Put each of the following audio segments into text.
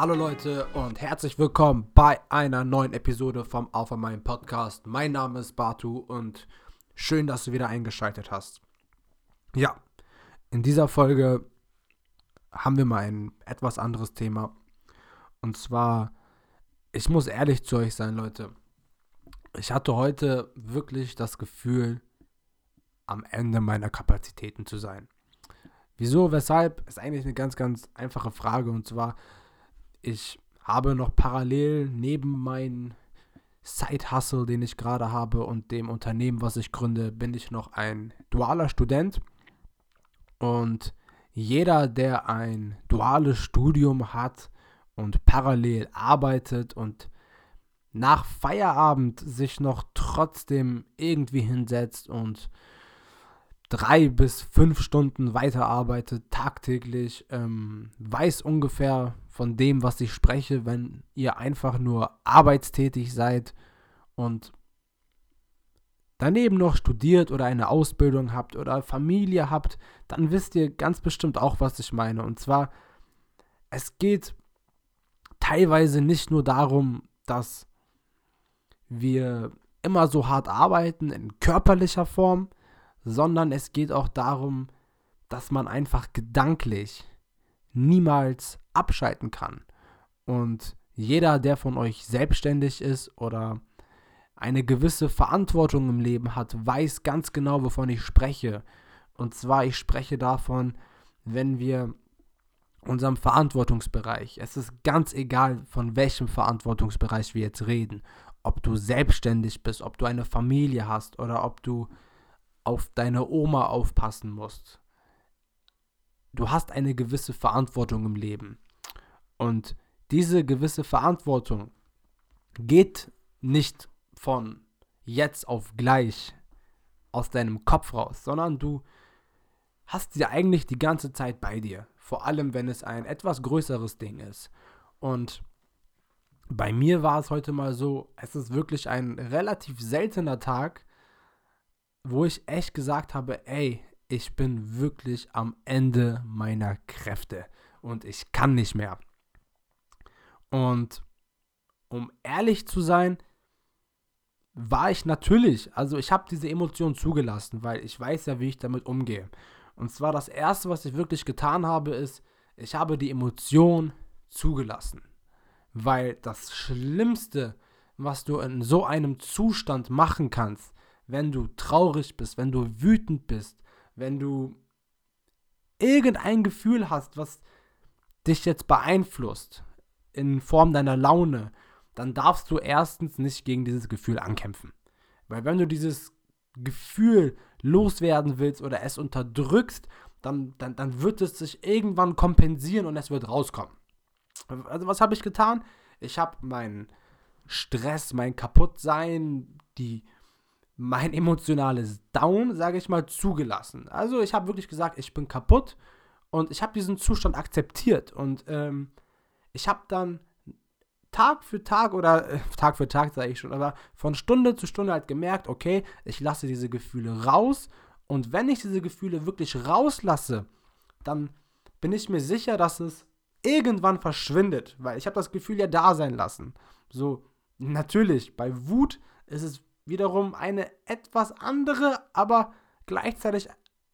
Hallo Leute und herzlich willkommen bei einer neuen Episode vom Alpha Mind Podcast. Mein Name ist Batu und schön, dass du wieder eingeschaltet hast. Ja, in dieser Folge haben wir mal ein etwas anderes Thema. Und zwar, ich muss ehrlich zu euch sein, Leute. Ich hatte heute wirklich das Gefühl, am Ende meiner Kapazitäten zu sein. Wieso, weshalb, ist eigentlich eine ganz, ganz einfache Frage. Und zwar, ich habe noch parallel neben meinem Side-Hustle, den ich gerade habe und dem Unternehmen, was ich gründe, bin ich noch ein dualer Student. Und jeder, der ein duales Studium hat und parallel arbeitet und nach Feierabend sich noch trotzdem irgendwie hinsetzt und drei bis fünf Stunden weiterarbeitet, tagtäglich, ähm, weiß ungefähr von dem, was ich spreche, wenn ihr einfach nur arbeitstätig seid und daneben noch studiert oder eine Ausbildung habt oder Familie habt, dann wisst ihr ganz bestimmt auch, was ich meine. Und zwar, es geht teilweise nicht nur darum, dass wir immer so hart arbeiten in körperlicher Form, sondern es geht auch darum, dass man einfach gedanklich niemals abschalten kann. Und jeder, der von euch selbstständig ist oder eine gewisse Verantwortung im Leben hat, weiß ganz genau, wovon ich spreche. Und zwar, ich spreche davon, wenn wir unserem Verantwortungsbereich, es ist ganz egal, von welchem Verantwortungsbereich wir jetzt reden, ob du selbstständig bist, ob du eine Familie hast oder ob du auf deine Oma aufpassen musst. Du hast eine gewisse Verantwortung im Leben. Und diese gewisse Verantwortung geht nicht von jetzt auf gleich aus deinem Kopf raus, sondern du hast sie eigentlich die ganze Zeit bei dir. Vor allem, wenn es ein etwas größeres Ding ist. Und bei mir war es heute mal so, es ist wirklich ein relativ seltener Tag, wo ich echt gesagt habe, ey, ich bin wirklich am Ende meiner Kräfte und ich kann nicht mehr. Und um ehrlich zu sein, war ich natürlich, also ich habe diese Emotion zugelassen, weil ich weiß ja, wie ich damit umgehe. Und zwar das Erste, was ich wirklich getan habe, ist, ich habe die Emotion zugelassen. Weil das Schlimmste, was du in so einem Zustand machen kannst, wenn du traurig bist, wenn du wütend bist, wenn du irgendein Gefühl hast, was dich jetzt beeinflusst in Form deiner Laune, dann darfst du erstens nicht gegen dieses Gefühl ankämpfen. Weil wenn du dieses Gefühl loswerden willst oder es unterdrückst, dann, dann, dann wird es sich irgendwann kompensieren und es wird rauskommen. Also was habe ich getan? Ich habe meinen Stress, mein Kaputtsein, die mein emotionales Down, sage ich mal, zugelassen. Also ich habe wirklich gesagt, ich bin kaputt und ich habe diesen Zustand akzeptiert und ähm, ich habe dann Tag für Tag oder äh, Tag für Tag sage ich schon, aber von Stunde zu Stunde halt gemerkt, okay, ich lasse diese Gefühle raus und wenn ich diese Gefühle wirklich rauslasse, dann bin ich mir sicher, dass es irgendwann verschwindet, weil ich habe das Gefühl ja da sein lassen. So natürlich bei Wut ist es wiederum eine etwas andere, aber gleichzeitig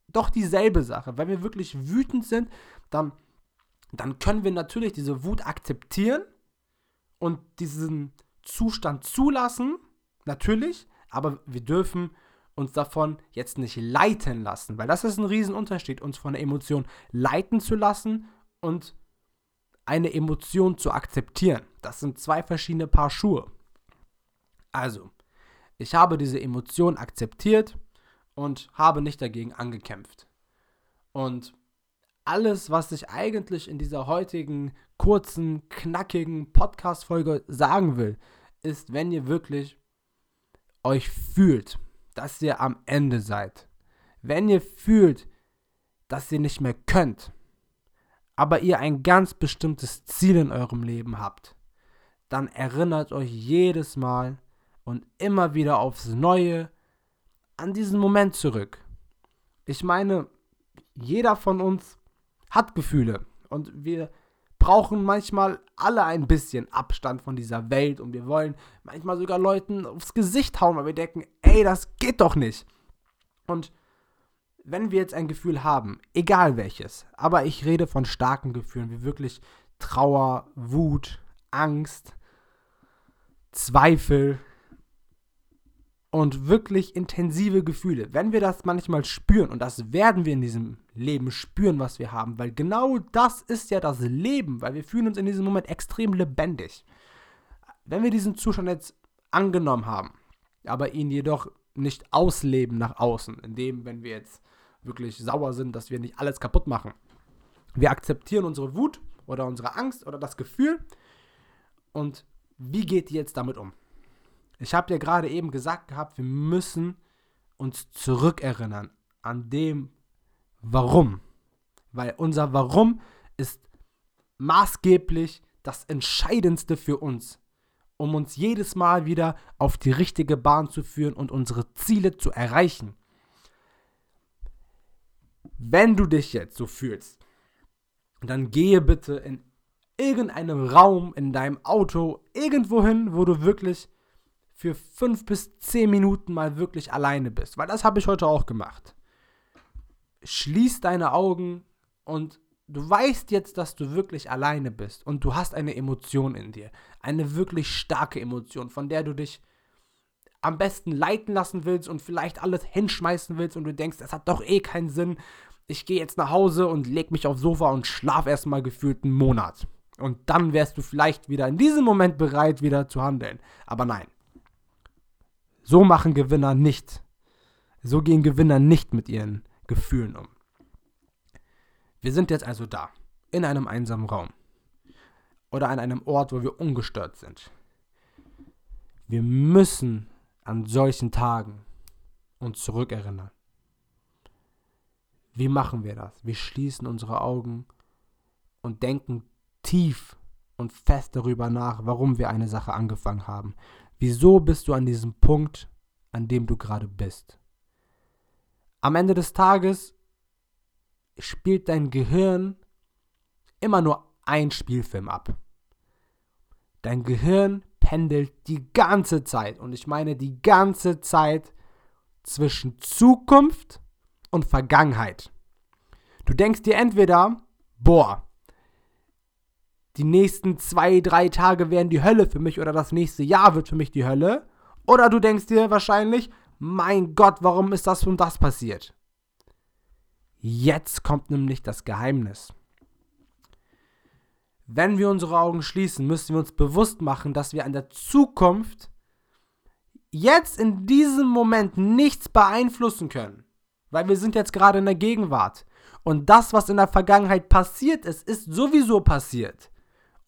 doch dieselbe Sache. Wenn wir wirklich wütend sind, dann, dann können wir natürlich diese Wut akzeptieren und diesen Zustand zulassen, natürlich, aber wir dürfen uns davon jetzt nicht leiten lassen, weil das ist ein Riesenunterschied, uns von der Emotion leiten zu lassen und eine Emotion zu akzeptieren. Das sind zwei verschiedene Paar Schuhe. Also, ich habe diese Emotion akzeptiert und habe nicht dagegen angekämpft. Und alles, was ich eigentlich in dieser heutigen kurzen, knackigen Podcast-Folge sagen will, ist, wenn ihr wirklich euch fühlt, dass ihr am Ende seid. Wenn ihr fühlt, dass ihr nicht mehr könnt, aber ihr ein ganz bestimmtes Ziel in eurem Leben habt, dann erinnert euch jedes Mal und immer wieder aufs Neue an diesen Moment zurück. Ich meine, jeder von uns hat Gefühle und wir brauchen manchmal alle ein bisschen Abstand von dieser Welt und wir wollen manchmal sogar Leuten aufs Gesicht hauen, weil wir denken, ey, das geht doch nicht. Und wenn wir jetzt ein Gefühl haben, egal welches, aber ich rede von starken Gefühlen, wie wirklich Trauer, Wut, Angst, Zweifel und wirklich intensive Gefühle. Wenn wir das manchmal spüren, und das werden wir in diesem Leben spüren, was wir haben, weil genau das ist ja das Leben, weil wir fühlen uns in diesem Moment extrem lebendig. Wenn wir diesen Zustand jetzt angenommen haben, aber ihn jedoch nicht ausleben nach außen, indem, wenn wir jetzt wirklich sauer sind, dass wir nicht alles kaputt machen. Wir akzeptieren unsere Wut oder unsere Angst oder das Gefühl und wie geht ihr jetzt damit um? Ich habe ja gerade eben gesagt gehabt, wir müssen uns zurückerinnern an dem Warum. Weil unser Warum ist maßgeblich das Entscheidendste für uns, um uns jedes Mal wieder auf die richtige Bahn zu führen und unsere Ziele zu erreichen. Wenn du dich jetzt so fühlst, dann gehe bitte in irgendeinem Raum, in deinem Auto, irgendwo hin, wo du wirklich für fünf bis zehn Minuten mal wirklich alleine bist. Weil das habe ich heute auch gemacht. Schließ deine Augen und du weißt jetzt, dass du wirklich alleine bist und du hast eine Emotion in dir. Eine wirklich starke Emotion, von der du dich am besten leiten lassen willst und vielleicht alles hinschmeißen willst und du denkst, es hat doch eh keinen Sinn. Ich gehe jetzt nach Hause und leg mich aufs Sofa und schlaf erstmal gefühlt einen Monat. Und dann wärst du vielleicht wieder in diesem Moment bereit, wieder zu handeln. Aber nein. So machen Gewinner nicht. So gehen Gewinner nicht mit ihren Gefühlen um. Wir sind jetzt also da, in einem einsamen Raum. Oder an einem Ort, wo wir ungestört sind. Wir müssen an solchen Tagen uns zurückerinnern. Wie machen wir das? Wir schließen unsere Augen und denken tief und fest darüber nach, warum wir eine Sache angefangen haben. Wieso bist du an diesem Punkt, an dem du gerade bist? Am Ende des Tages spielt dein Gehirn immer nur ein Spielfilm ab. Dein Gehirn pendelt die ganze Zeit, und ich meine die ganze Zeit, zwischen Zukunft und Vergangenheit. Du denkst dir entweder, boah, die nächsten zwei, drei Tage werden die Hölle für mich oder das nächste Jahr wird für mich die Hölle. Oder du denkst dir wahrscheinlich, mein Gott, warum ist das und das passiert? Jetzt kommt nämlich das Geheimnis. Wenn wir unsere Augen schließen, müssen wir uns bewusst machen, dass wir an der Zukunft jetzt in diesem Moment nichts beeinflussen können. Weil wir sind jetzt gerade in der Gegenwart. Und das, was in der Vergangenheit passiert ist, ist sowieso passiert.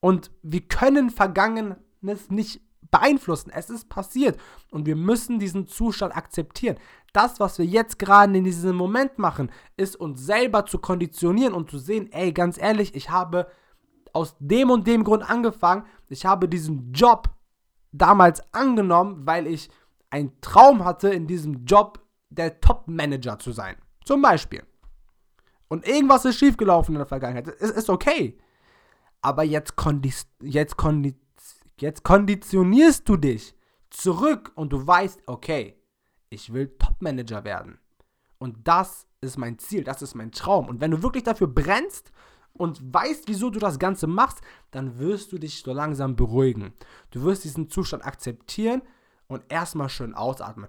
Und wir können Vergangenes nicht beeinflussen. Es ist passiert. Und wir müssen diesen Zustand akzeptieren. Das, was wir jetzt gerade in diesem Moment machen, ist uns selber zu konditionieren und zu sehen, ey, ganz ehrlich, ich habe aus dem und dem Grund angefangen. Ich habe diesen Job damals angenommen, weil ich einen Traum hatte, in diesem Job der Top-Manager zu sein. Zum Beispiel. Und irgendwas ist schiefgelaufen in der Vergangenheit. Es ist okay. Aber jetzt, kondis jetzt, kondi jetzt konditionierst du dich zurück und du weißt, okay, ich will Top-Manager werden. Und das ist mein Ziel, das ist mein Traum. Und wenn du wirklich dafür brennst und weißt, wieso du das Ganze machst, dann wirst du dich so langsam beruhigen. Du wirst diesen Zustand akzeptieren und erstmal schön ausatmen.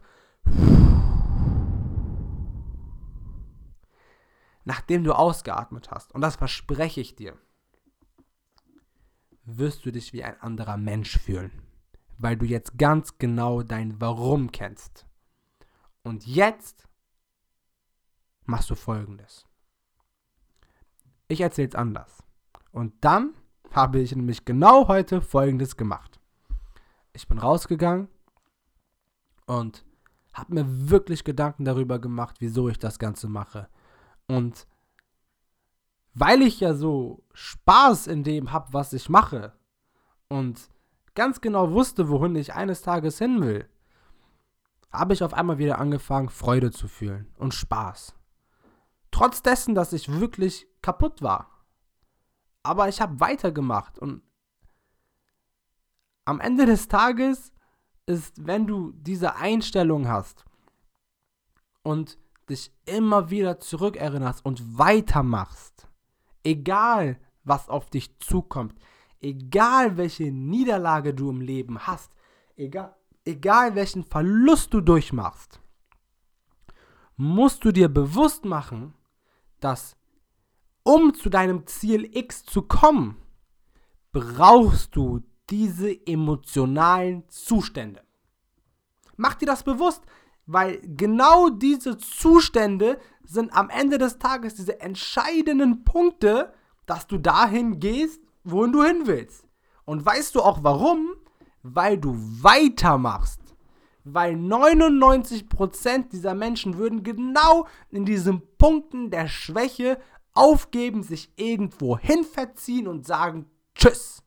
Nachdem du ausgeatmet hast, und das verspreche ich dir, wirst du dich wie ein anderer Mensch fühlen, weil du jetzt ganz genau dein Warum kennst. Und jetzt machst du folgendes. Ich erzähle es anders. Und dann habe ich nämlich genau heute folgendes gemacht. Ich bin rausgegangen und habe mir wirklich Gedanken darüber gemacht, wieso ich das Ganze mache. Und weil ich ja so Spaß in dem habe, was ich mache und ganz genau wusste, wohin ich eines Tages hin will, habe ich auf einmal wieder angefangen, Freude zu fühlen und Spaß. Trotz dessen, dass ich wirklich kaputt war. Aber ich habe weitergemacht und am Ende des Tages ist, wenn du diese Einstellung hast und dich immer wieder zurückerinnerst und weitermachst, egal was auf dich zukommt, egal welche Niederlage du im Leben hast, egal, egal welchen Verlust du durchmachst, musst du dir bewusst machen, dass um zu deinem Ziel X zu kommen, brauchst du diese emotionalen Zustände. Mach dir das bewusst, weil genau diese Zustände sind am Ende des Tages diese entscheidenden Punkte, dass du dahin gehst, wohin du hin willst. Und weißt du auch warum? Weil du weitermachst. Weil 99% dieser Menschen würden genau in diesen Punkten der Schwäche aufgeben, sich irgendwo hin verziehen und sagen Tschüss.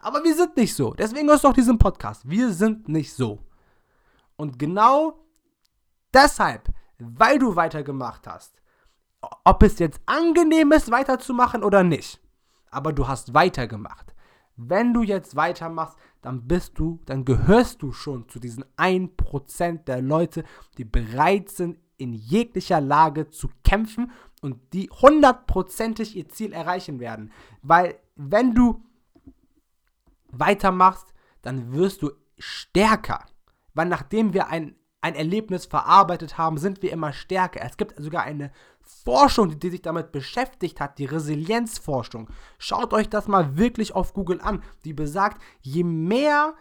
Aber wir sind nicht so. Deswegen hörst du auch diesen Podcast. Wir sind nicht so. Und genau deshalb, weil du weitergemacht hast, ob es jetzt angenehm ist, weiterzumachen oder nicht, aber du hast weitergemacht. Wenn du jetzt weitermachst, dann bist du, dann gehörst du schon zu diesen 1% der Leute, die bereit sind, in jeglicher Lage zu kämpfen und die hundertprozentig ihr Ziel erreichen werden. Weil wenn du weitermachst, dann wirst du stärker. Weil nachdem wir ein, ein Erlebnis verarbeitet haben, sind wir immer stärker. Es gibt sogar eine Forschung, die, sich damit beschäftigt hat, die Resilienzforschung. Schaut euch das mal wirklich auf Google an. Die besagt, je mehr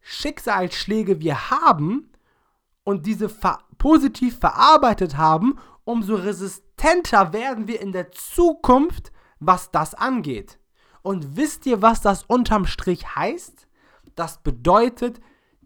Schicksalsschläge wir haben und diese ver positiv verarbeitet haben, umso resistenter werden wir in der Zukunft, was das angeht. Und wisst ihr, was das unterm Strich heißt? Das bedeutet,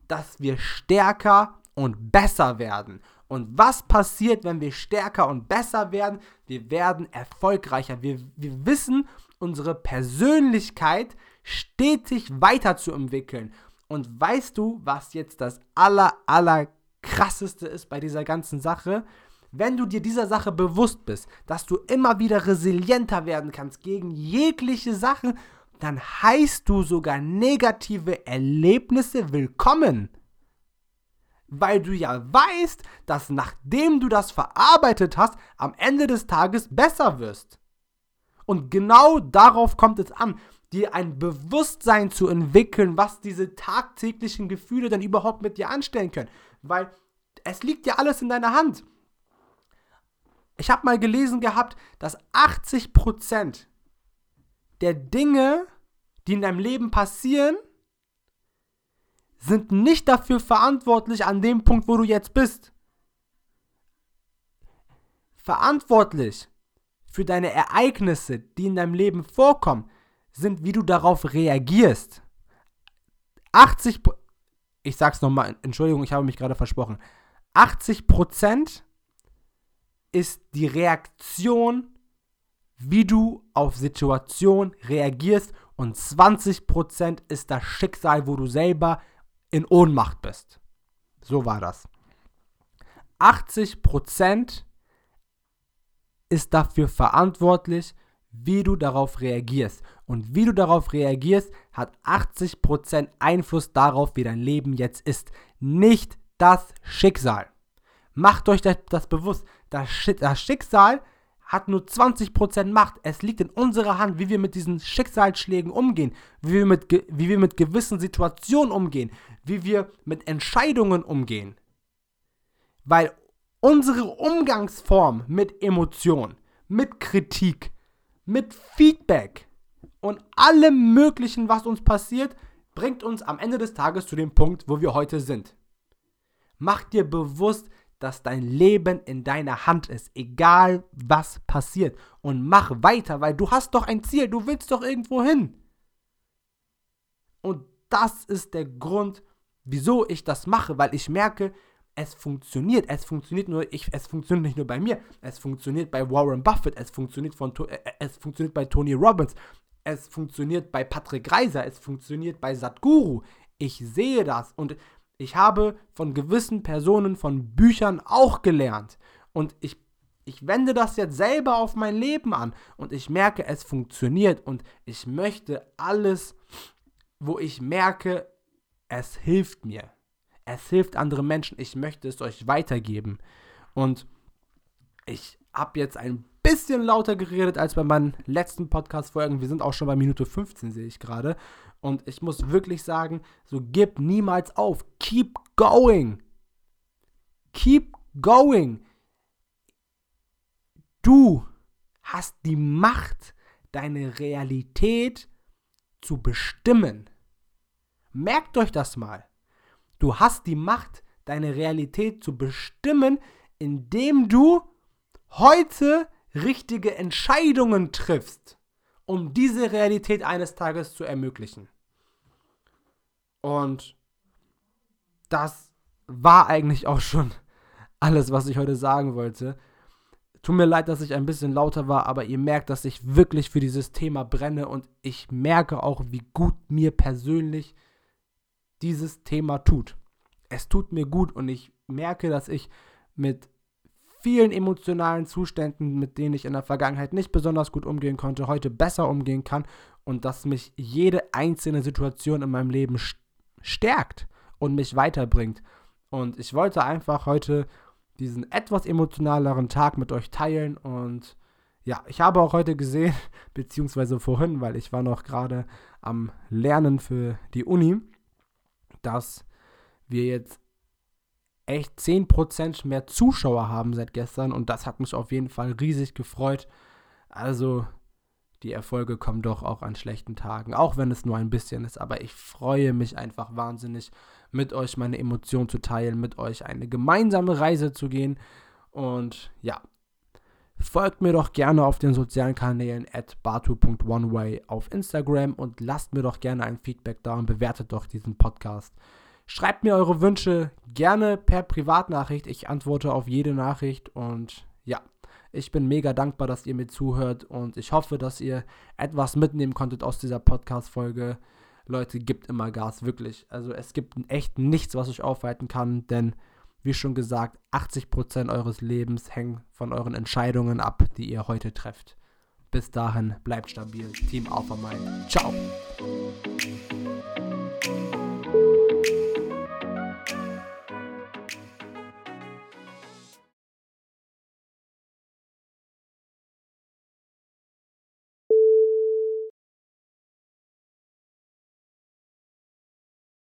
dass wir stärker und besser werden. Und was passiert, wenn wir stärker und besser werden? Wir werden erfolgreicher. Wir, wir wissen, unsere Persönlichkeit stetig weiterzuentwickeln. Und weißt du, was jetzt das aller, aller krasseste ist bei dieser ganzen Sache? wenn du dir dieser Sache bewusst bist, dass du immer wieder resilienter werden kannst gegen jegliche Sachen, dann heißt du sogar negative Erlebnisse willkommen. Weil du ja weißt, dass nachdem du das verarbeitet hast, am Ende des Tages besser wirst. Und genau darauf kommt es an, dir ein Bewusstsein zu entwickeln, was diese tagtäglichen Gefühle dann überhaupt mit dir anstellen können. Weil es liegt ja alles in deiner Hand. Ich habe mal gelesen gehabt, dass 80% der Dinge, die in deinem Leben passieren, sind nicht dafür verantwortlich an dem Punkt, wo du jetzt bist. Verantwortlich für deine Ereignisse, die in deinem Leben vorkommen, sind, wie du darauf reagierst. 80, ich sag's nochmal, Entschuldigung, ich habe mich gerade versprochen. 80 Prozent ist die Reaktion, wie du auf Situation reagierst und 20% ist das Schicksal, wo du selber in Ohnmacht bist. So war das. 80% ist dafür verantwortlich, wie du darauf reagierst. Und wie du darauf reagierst, hat 80% Einfluss darauf, wie dein Leben jetzt ist. Nicht das Schicksal. Macht euch das, das bewusst. Das, das Schicksal hat nur 20% Macht. Es liegt in unserer Hand, wie wir mit diesen Schicksalsschlägen umgehen, wie wir mit, wie wir mit gewissen Situationen umgehen, wie wir mit Entscheidungen umgehen. Weil unsere Umgangsform mit Emotionen, mit Kritik, mit Feedback und allem Möglichen, was uns passiert, bringt uns am Ende des Tages zu dem Punkt, wo wir heute sind. Mach dir bewusst, dass dein Leben in deiner Hand ist, egal was passiert. Und mach weiter, weil du hast doch ein Ziel, du willst doch irgendwo hin. Und das ist der Grund, wieso ich das mache, weil ich merke, es funktioniert. Es funktioniert nur, ich, es funktioniert nicht nur bei mir, es funktioniert bei Warren Buffett, es funktioniert, von, äh, es funktioniert bei Tony Robbins, es funktioniert bei Patrick Reiser, es funktioniert bei Satguru. Ich sehe das und ich habe von gewissen Personen, von Büchern auch gelernt. Und ich ich wende das jetzt selber auf mein Leben an und ich merke, es funktioniert und ich möchte alles, wo ich merke, es hilft mir. Es hilft anderen Menschen. Ich möchte es euch weitergeben. Und ich habe jetzt ein bisschen lauter geredet als bei meinen letzten Podcast-Folgen. Wir sind auch schon bei Minute 15, sehe ich gerade. Und ich muss wirklich sagen, so gib niemals auf. Keep going. Keep going. Du hast die Macht, deine Realität zu bestimmen. Merkt euch das mal. Du hast die Macht, deine Realität zu bestimmen, indem du heute richtige Entscheidungen triffst, um diese Realität eines Tages zu ermöglichen. Und das war eigentlich auch schon alles, was ich heute sagen wollte. Tut mir leid, dass ich ein bisschen lauter war, aber ihr merkt, dass ich wirklich für dieses Thema brenne und ich merke auch, wie gut mir persönlich dieses Thema tut. Es tut mir gut und ich merke, dass ich mit vielen emotionalen Zuständen, mit denen ich in der Vergangenheit nicht besonders gut umgehen konnte, heute besser umgehen kann und dass mich jede einzelne Situation in meinem Leben stärkt und mich weiterbringt. Und ich wollte einfach heute diesen etwas emotionaleren Tag mit euch teilen. Und ja, ich habe auch heute gesehen, beziehungsweise vorhin, weil ich war noch gerade am Lernen für die Uni, dass wir jetzt echt 10% mehr Zuschauer haben seit gestern und das hat mich auf jeden Fall riesig gefreut. Also die Erfolge kommen doch auch an schlechten Tagen, auch wenn es nur ein bisschen ist. Aber ich freue mich einfach wahnsinnig, mit euch meine Emotionen zu teilen, mit euch eine gemeinsame Reise zu gehen. Und ja, folgt mir doch gerne auf den sozialen Kanälen at batu.oneway auf Instagram und lasst mir doch gerne ein Feedback da und bewertet doch diesen Podcast. Schreibt mir eure Wünsche gerne per Privatnachricht. Ich antworte auf jede Nachricht und ja, ich bin mega dankbar, dass ihr mir zuhört und ich hoffe, dass ihr etwas mitnehmen konntet aus dieser Podcast-Folge. Leute, gibt immer Gas, wirklich. Also es gibt echt nichts, was euch aufhalten kann, denn wie schon gesagt, 80% eures Lebens hängen von euren Entscheidungen ab, die ihr heute trefft. Bis dahin, bleibt stabil. Team Alpha Mind. Ciao.